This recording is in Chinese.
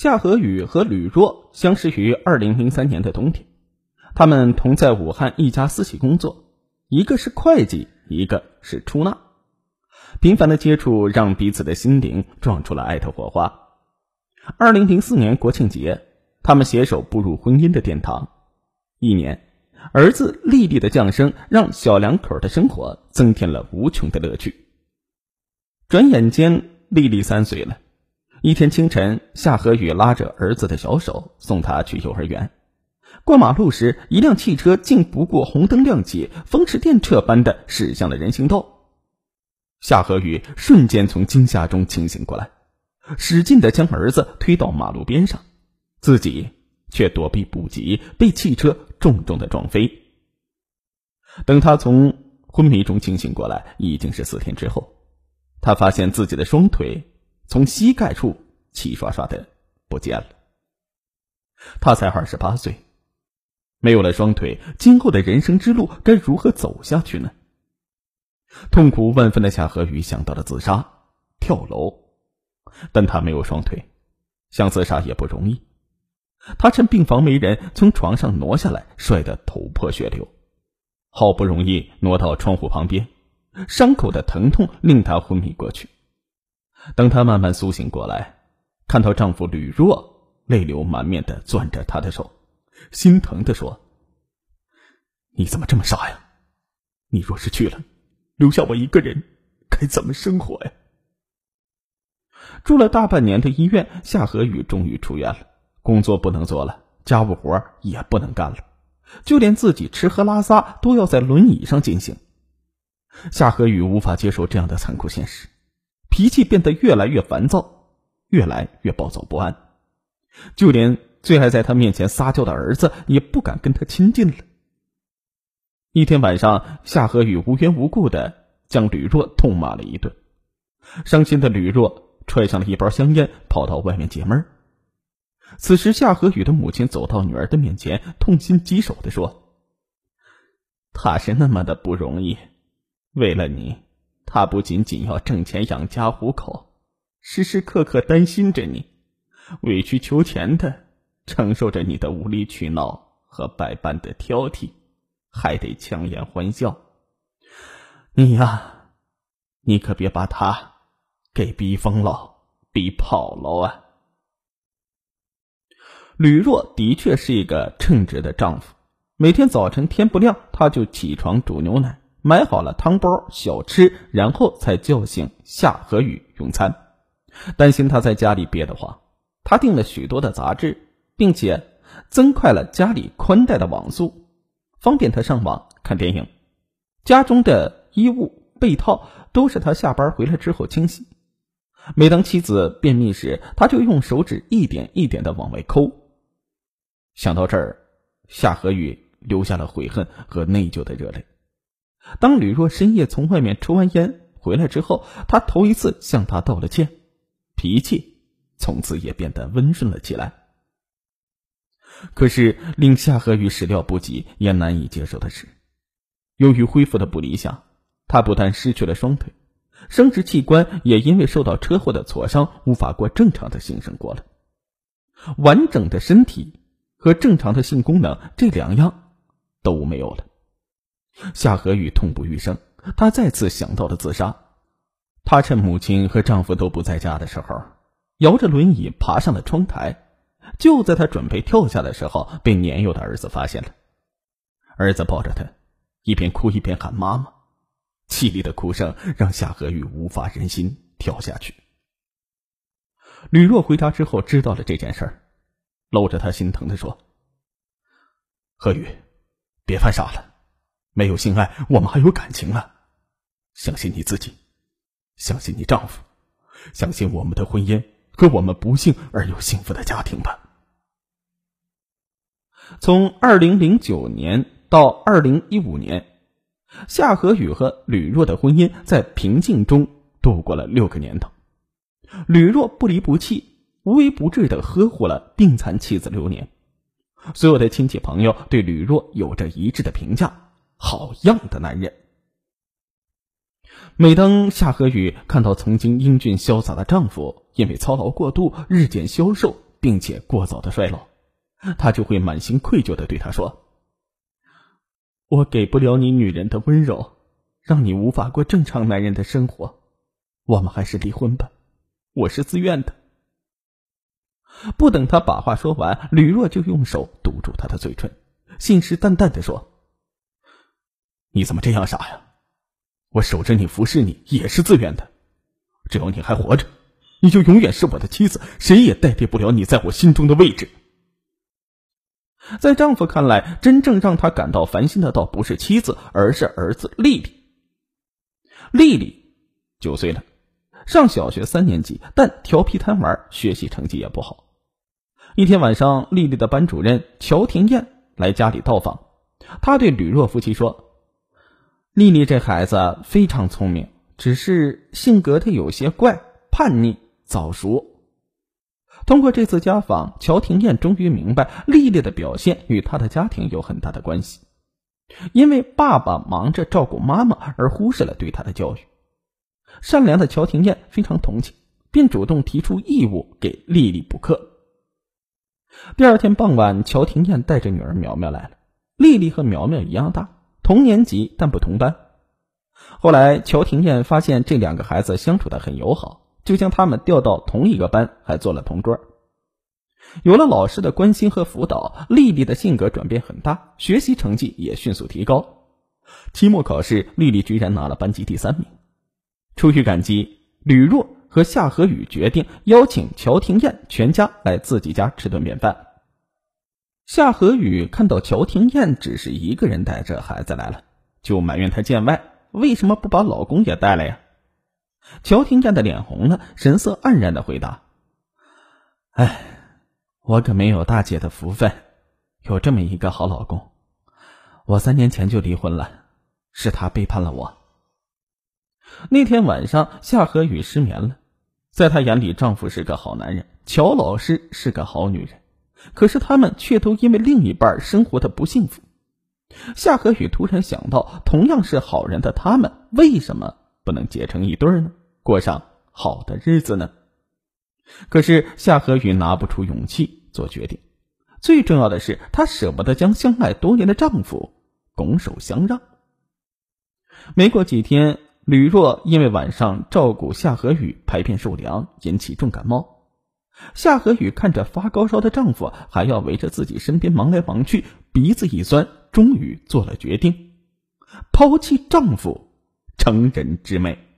夏河宇和吕若相识于二零零三年的冬天，他们同在武汉一家私企工作，一个是会计，一个是出纳。频繁的接触让彼此的心灵撞出了爱的火花。二零零四年国庆节，他们携手步入婚姻的殿堂。一年，儿子丽丽的降生让小两口的生活增添了无穷的乐趣。转眼间，丽丽三岁了。一天清晨，夏河宇拉着儿子的小手送他去幼儿园。过马路时，一辆汽车竟不顾红灯亮起，风驰电掣般的驶向了人行道。夏河宇瞬间从惊吓中清醒过来，使劲的将儿子推到马路边上，自己却躲避不及，被汽车重重的撞飞。等他从昏迷中清醒过来，已经是四天之后，他发现自己的双腿。从膝盖处齐刷刷的不见了。他才二十八岁，没有了双腿，今后的人生之路该如何走下去呢？痛苦万分的夏荷宇想到了自杀、跳楼，但他没有双腿，想自杀也不容易。他趁病房没人，从床上挪下来，摔得头破血流，好不容易挪到窗户旁边，伤口的疼痛令他昏迷过去。等她慢慢苏醒过来，看到丈夫吕若泪流满面的攥着她的手，心疼的说：“你怎么这么傻呀？你若是去了，留下我一个人，该怎么生活呀？”住了大半年的医院，夏河宇终于出院了，工作不能做了，家务活也不能干了，就连自己吃喝拉撒都要在轮椅上进行。夏河宇无法接受这样的残酷现实。脾气变得越来越烦躁，越来越暴躁不安，就连最爱在他面前撒娇的儿子也不敢跟他亲近了。一天晚上，夏河宇无缘无故的将吕若痛骂了一顿，伤心的吕若揣上了一包香烟，跑到外面解闷。此时，夏河宇的母亲走到女儿的面前，痛心疾首的说：“他是那么的不容易，为了你。”他不仅仅要挣钱养家糊口，时时刻刻担心着你，委曲求全的承受着你的无理取闹和百般的挑剔，还得强颜欢笑。你呀，你可别把他给逼疯了、逼跑了啊！吕若的确是一个称职的丈夫，每天早晨天不亮，他就起床煮牛奶。买好了汤包、小吃，然后才叫醒夏河宇用餐。担心他在家里憋得慌，他订了许多的杂志，并且增快了家里宽带的网速，方便他上网看电影。家中的衣物、被套都是他下班回来之后清洗。每当妻子便秘时，他就用手指一点一点的往外抠。想到这儿，夏河宇流下了悔恨和内疚的热泪。当吕若深夜从外面抽完烟回来之后，他头一次向他道了歉，脾气从此也变得温顺了起来。可是令夏河宇始料不及也难以接受的是，由于恢复的不理想，他不但失去了双腿，生殖器官也因为受到车祸的挫伤，无法过正常的性生活了。完整的身体和正常的性功能这两样都没有了。夏荷雨痛不欲生，她再次想到了自杀。她趁母亲和丈夫都不在家的时候，摇着轮椅爬上了窗台。就在她准备跳下的时候，被年幼的儿子发现了。儿子抱着她，一边哭一边喊妈妈，凄厉的哭声让夏荷雨无法忍心跳下去。吕若回家之后知道了这件事儿，搂着她心疼的说：“何雨，别犯傻了。”没有性爱，我们还有感情啊！相信你自己，相信你丈夫，相信我们的婚姻和我们不幸而又幸福的家庭吧。从二零零九年到二零一五年，夏河宇和吕若的婚姻在平静中度过了六个年头。吕若不离不弃、无微不至的呵护了病残妻子六年。所有的亲戚朋友对吕若有着一致的评价。好样的男人！每当夏河雨看到曾经英俊潇洒的丈夫因为操劳过度日渐消瘦并且过早的衰老，他就会满心愧疚的对他说：“我给不了你女人的温柔，让你无法过正常男人的生活，我们还是离婚吧，我是自愿的。”不等他把话说完，吕若就用手堵住他的嘴唇，信誓旦旦的说：“你怎么这样傻呀？我守着你，服侍你，也是自愿的。只要你还活着，你就永远是我的妻子，谁也代替不了你在我心中的位置。”在丈夫看来，真正让他感到烦心的，倒不是妻子，而是儿子丽丽。丽丽九岁了，上小学三年级，但调皮贪玩，学习成绩也不好。一天晚上，丽丽的班主任乔廷艳来家里到访。他对吕若夫妻说：“丽丽这孩子非常聪明，只是性格她有些怪，叛逆、早熟。”通过这次家访，乔廷艳终于明白，丽丽的表现与她的家庭有很大的关系。因为爸爸忙着照顾妈妈，而忽视了对她的教育。善良的乔廷艳非常同情，便主动提出义务给丽丽补课。第二天傍晚，乔廷艳带着女儿苗苗来了。丽丽和苗苗一样大，同年级但不同班。后来，乔廷燕发现这两个孩子相处的很友好，就将他们调到同一个班，还做了同桌。有了老师的关心和辅导，丽丽的性格转变很大，学习成绩也迅速提高。期末考试，丽丽居然拿了班级第三名。出于感激，吕若。和夏河宇决定邀请乔廷燕全家来自己家吃顿便饭。夏河宇看到乔廷燕只是一个人带着孩子来了，就埋怨他见外，为什么不把老公也带来呀？乔廷燕的脸红了，神色黯然的回答：“哎，我可没有大姐的福分，有这么一个好老公。我三年前就离婚了，是他背叛了我。”那天晚上，夏河宇失眠了。在她眼里，丈夫是个好男人，乔老师是个好女人，可是他们却都因为另一半生活的不幸福。夏河宇突然想到，同样是好人的他们，为什么不能结成一对呢？过上好的日子呢？可是夏河宇拿不出勇气做决定，最重要的是，她舍不得将相爱多年的丈夫拱手相让。没过几天。吕若因为晚上照顾夏河宇排便受凉，引起重感冒。夏荷雨看着发高烧的丈夫，还要围着自己身边忙来忙去，鼻子一酸，终于做了决定，抛弃丈夫，成人之美。